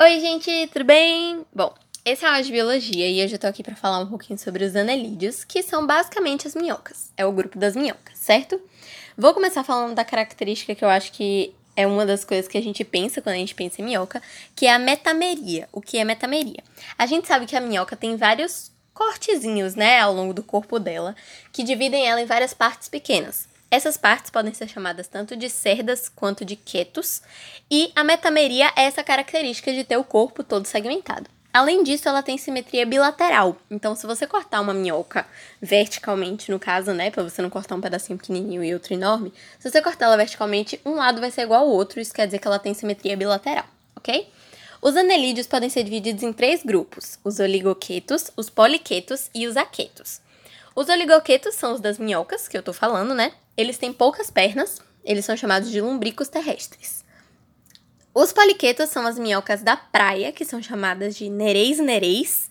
Oi, gente, tudo bem? Bom, esse é aula de biologia e hoje eu tô aqui para falar um pouquinho sobre os anelídeos, que são basicamente as minhocas. É o grupo das minhocas, certo? Vou começar falando da característica que eu acho que é uma das coisas que a gente pensa quando a gente pensa em minhoca, que é a metameria. O que é metameria? A gente sabe que a minhoca tem vários cortezinhos, né, ao longo do corpo dela, que dividem ela em várias partes pequenas. Essas partes podem ser chamadas tanto de cerdas quanto de quetos, e a metameria é essa característica de ter o corpo todo segmentado. Além disso, ela tem simetria bilateral. Então, se você cortar uma minhoca verticalmente, no caso, né, para você não cortar um pedacinho pequenininho e outro enorme, se você cortar ela verticalmente, um lado vai ser igual ao outro, isso quer dizer que ela tem simetria bilateral, ok? Os anelídeos podem ser divididos em três grupos: os oligoquetos, os poliquetos e os aquetos. Os oligoquetos são os das minhocas, que eu tô falando, né? Eles têm poucas pernas, eles são chamados de lumbricos terrestres. Os poliquetos são as minhocas da praia, que são chamadas de nereis nereis,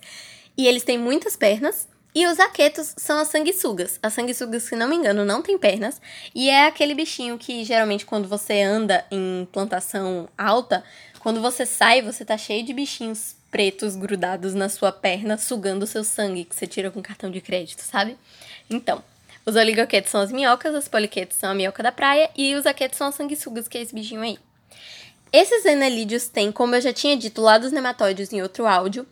e eles têm muitas pernas. E os aquetos são as sanguessugas. As sanguessugas, se não me engano, não têm pernas. E é aquele bichinho que geralmente quando você anda em plantação alta, quando você sai, você tá cheio de bichinhos pretos grudados na sua perna, sugando o seu sangue, que você tira com cartão de crédito, sabe? Então, os oligoquetos são as minhocas, os poliquetos são a minhoca da praia e os aquetos são as sanguessugas, que é esse bichinho aí. Esses anelídeos têm, como eu já tinha dito lá dos nematóides em outro áudio,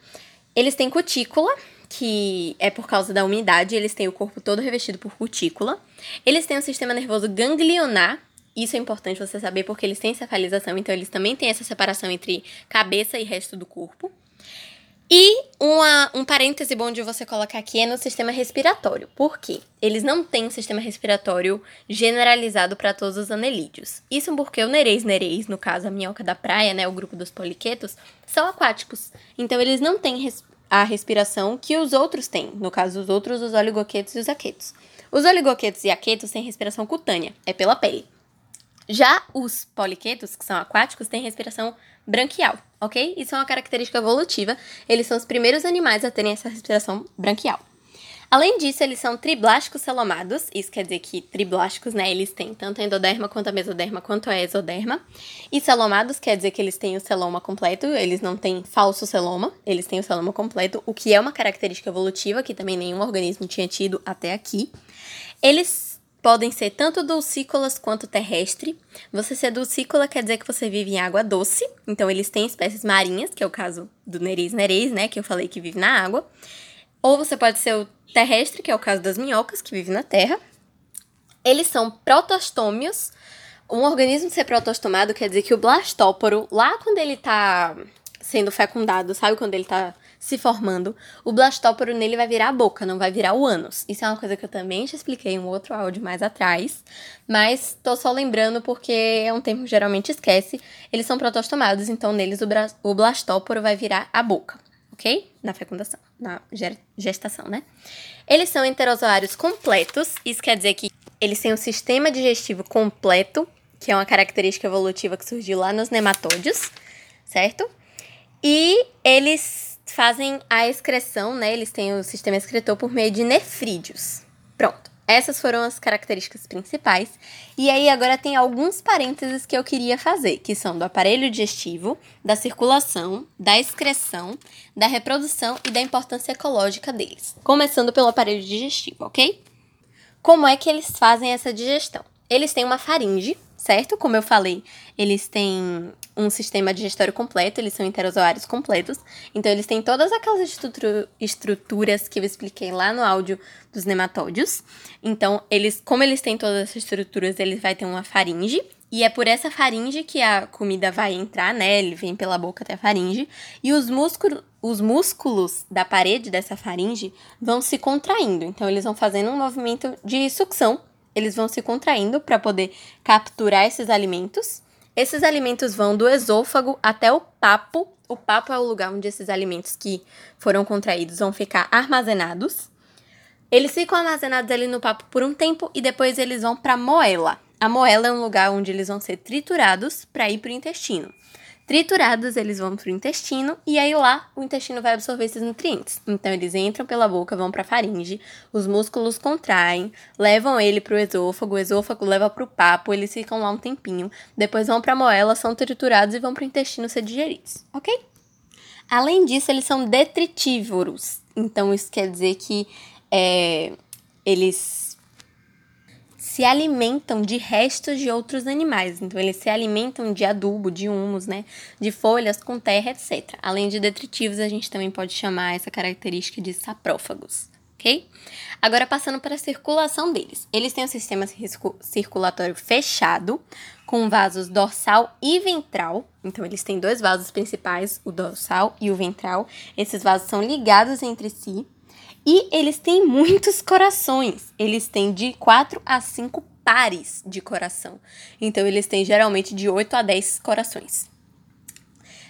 eles têm cutícula, que é por causa da umidade, eles têm o corpo todo revestido por cutícula. Eles têm um sistema nervoso ganglionar, isso é importante você saber porque eles têm cefalização, então eles também têm essa separação entre cabeça e resto do corpo. E uma, um parêntese bom de você colocar aqui é no sistema respiratório. Por quê? Eles não têm um sistema respiratório generalizado para todos os anelídeos. Isso porque o nereis nereis, no caso a minhoca da praia, né, o grupo dos poliquetos, são aquáticos. Então eles não têm res a respiração que os outros têm. No caso, os outros, os oligoquetos e os aquetos. Os oligoquetos e aquetos têm respiração cutânea, é pela pele. Já os poliquetos, que são aquáticos, têm respiração branquial, ok? Isso é uma característica evolutiva. Eles são os primeiros animais a terem essa respiração branquial. Além disso, eles são triblásticos celomados, isso quer dizer que triblásticos, né, eles têm tanto a endoderma quanto a mesoderma quanto a exoderma. E celomados quer dizer que eles têm o celoma completo, eles não têm falso celoma, eles têm o celoma completo, o que é uma característica evolutiva que também nenhum organismo tinha tido até aqui. Eles podem ser tanto dulcícolas quanto terrestre. Você ser dulcícola quer dizer que você vive em água doce, então eles têm espécies marinhas, que é o caso do nereis nereis, né, que eu falei que vive na água. Ou você pode ser o terrestre, que é o caso das minhocas, que vive na terra. Eles são protostômios. Um organismo ser protostomado quer dizer que o blastóporo, lá quando ele tá sendo fecundado, sabe quando ele tá se formando, o blastóporo nele vai virar a boca, não vai virar o ânus. Isso é uma coisa que eu também te expliquei em um outro áudio mais atrás, mas tô só lembrando porque é um termo que geralmente esquece. Eles são protostomados, então neles o, o blastóporo vai virar a boca, ok? Na fecundação, na gestação, né? Eles são enterozoários completos, isso quer dizer que eles têm um sistema digestivo completo, que é uma característica evolutiva que surgiu lá nos nematódios, certo? E eles fazem a excreção, né? Eles têm o sistema excretor por meio de nefrídeos. Pronto. Essas foram as características principais. E aí agora tem alguns parênteses que eu queria fazer, que são do aparelho digestivo, da circulação, da excreção, da reprodução e da importância ecológica deles. Começando pelo aparelho digestivo, ok? Como é que eles fazem essa digestão? Eles têm uma faringe, certo? Como eu falei, eles têm um sistema digestório completo, eles são enterozoários completos. Então, eles têm todas aquelas estruturas que eu expliquei lá no áudio dos nematódios. Então, eles, como eles têm todas essas estruturas, eles vai ter uma faringe. E é por essa faringe que a comida vai entrar, né? Ele vem pela boca até a faringe. E os músculos, os músculos da parede dessa faringe vão se contraindo. Então, eles vão fazendo um movimento de sucção. Eles vão se contraindo para poder capturar esses alimentos. Esses alimentos vão do esôfago até o papo. O papo é o lugar onde esses alimentos que foram contraídos vão ficar armazenados. Eles ficam armazenados ali no papo por um tempo e depois eles vão para a moela. A moela é um lugar onde eles vão ser triturados para ir para o intestino. Triturados, eles vão para o intestino e aí lá o intestino vai absorver esses nutrientes. Então eles entram pela boca, vão para a faringe, os músculos contraem, levam ele para o esôfago, o esôfago leva para o papo, eles ficam lá um tempinho, depois vão para a moela, são triturados e vão para o intestino ser digeridos, ok? Além disso, eles são detritívoros. Então, isso quer dizer que é, eles se alimentam de restos de outros animais. Então, eles se alimentam de adubo, de humus, né? De folhas com terra, etc. Além de detritivos, a gente também pode chamar essa característica de saprófagos ok? Agora, passando para a circulação deles. Eles têm um sistema circulatório fechado, com vasos dorsal e ventral. Então, eles têm dois vasos principais, o dorsal e o ventral. Esses vasos são ligados entre si. E eles têm muitos corações. Eles têm de 4 a 5 pares de coração. Então, eles têm geralmente de 8 a 10 corações.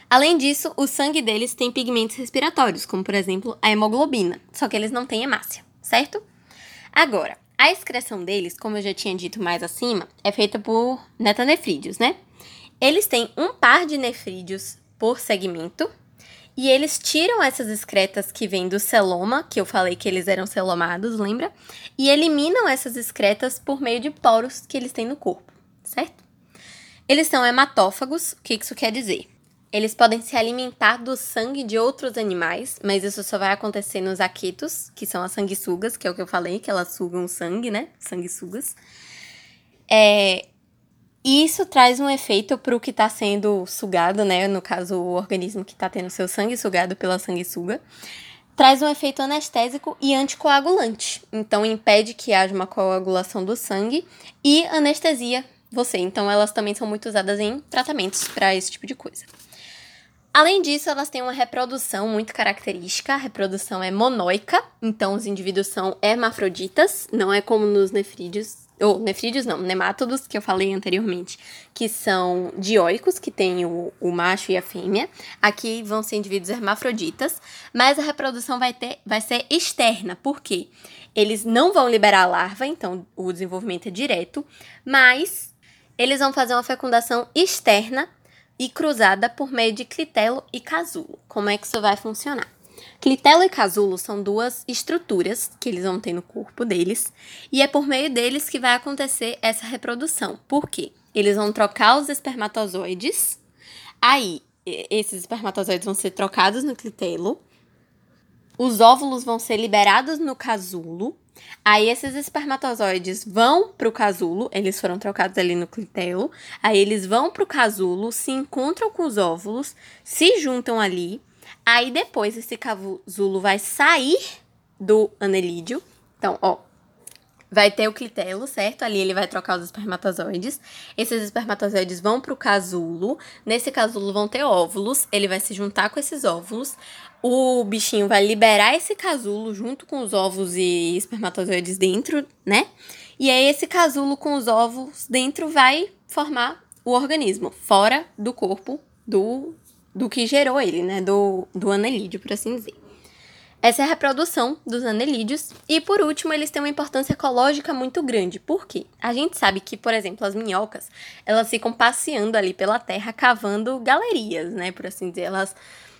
Além disso, o sangue deles tem pigmentos respiratórios, como por exemplo a hemoglobina, só que eles não têm hemácia, certo? Agora, a excreção deles, como eu já tinha dito mais acima, é feita por netanefrídeos, né? Eles têm um par de nefrídeos por segmento e eles tiram essas excretas que vêm do celoma, que eu falei que eles eram celomados, lembra? E eliminam essas excretas por meio de poros que eles têm no corpo, certo? Eles são hematófagos, o que isso quer dizer? Eles podem se alimentar do sangue de outros animais, mas isso só vai acontecer nos aquitos, que são as sanguessugas, que é o que eu falei, que elas sugam sangue, né? Sanguessugas. É, isso traz um efeito para o que está sendo sugado, né? No caso, o organismo que está tendo seu sangue sugado pela sanguessuga. Traz um efeito anestésico e anticoagulante. Então, impede que haja uma coagulação do sangue e anestesia você. Então, elas também são muito usadas em tratamentos para esse tipo de coisa. Além disso, elas têm uma reprodução muito característica. A reprodução é monóica, então os indivíduos são hermafroditas, não é como nos nefrídeos, ou nefrídeos não, nemátodos, que eu falei anteriormente, que são dioicos, que tem o, o macho e a fêmea. Aqui vão ser indivíduos hermafroditas, mas a reprodução vai, ter, vai ser externa, por quê? Eles não vão liberar a larva, então o desenvolvimento é direto, mas eles vão fazer uma fecundação externa e cruzada por meio de clitelo e casulo. Como é que isso vai funcionar? Clitelo e casulo são duas estruturas que eles vão ter no corpo deles, e é por meio deles que vai acontecer essa reprodução. Por quê? Eles vão trocar os espermatozoides, aí esses espermatozoides vão ser trocados no clitelo, os óvulos vão ser liberados no casulo, Aí esses espermatozoides vão pro casulo, eles foram trocados ali no clitelo. Aí eles vão pro casulo, se encontram com os óvulos, se juntam ali. Aí depois esse casulo vai sair do anelídeo. Então, ó, vai ter o clitelo, certo? Ali ele vai trocar os espermatozoides. Esses espermatozoides vão pro casulo. Nesse casulo vão ter óvulos. Ele vai se juntar com esses óvulos o bichinho vai liberar esse casulo junto com os ovos e espermatozoides dentro, né? E aí esse casulo com os ovos dentro vai formar o organismo fora do corpo do, do que gerou ele, né? Do, do anelídeo, por assim dizer. Essa é a reprodução dos anelídeos. E por último, eles têm uma importância ecológica muito grande. Por quê? A gente sabe que, por exemplo, as minhocas, elas ficam passeando ali pela terra, cavando galerias, né? Por assim dizer. Elas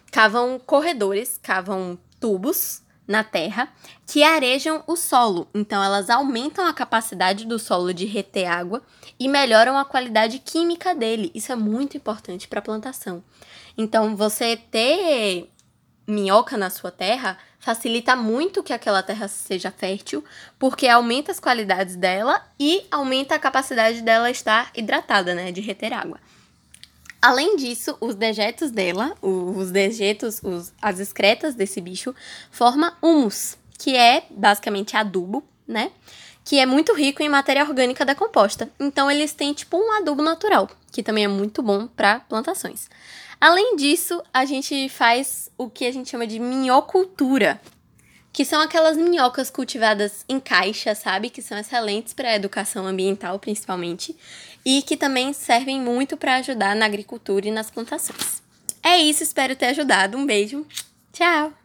cavam corredores, cavam tubos na terra que arejam o solo. Então, elas aumentam a capacidade do solo de reter água e melhoram a qualidade química dele. Isso é muito importante para a plantação. Então, você ter minhoca na sua terra facilita muito que aquela terra seja fértil, porque aumenta as qualidades dela e aumenta a capacidade dela estar hidratada, né, de reter água. Além disso, os dejetos dela, os dejetos, os, as excretas desse bicho, forma humus, que é basicamente adubo, né? Que é muito rico em matéria orgânica da composta. Então eles têm tipo um adubo natural, que também é muito bom para plantações. Além disso, a gente faz o que a gente chama de minhocultura, que são aquelas minhocas cultivadas em caixa, sabe? Que são excelentes para a educação ambiental, principalmente, e que também servem muito para ajudar na agricultura e nas plantações. É isso, espero ter ajudado. Um beijo. Tchau!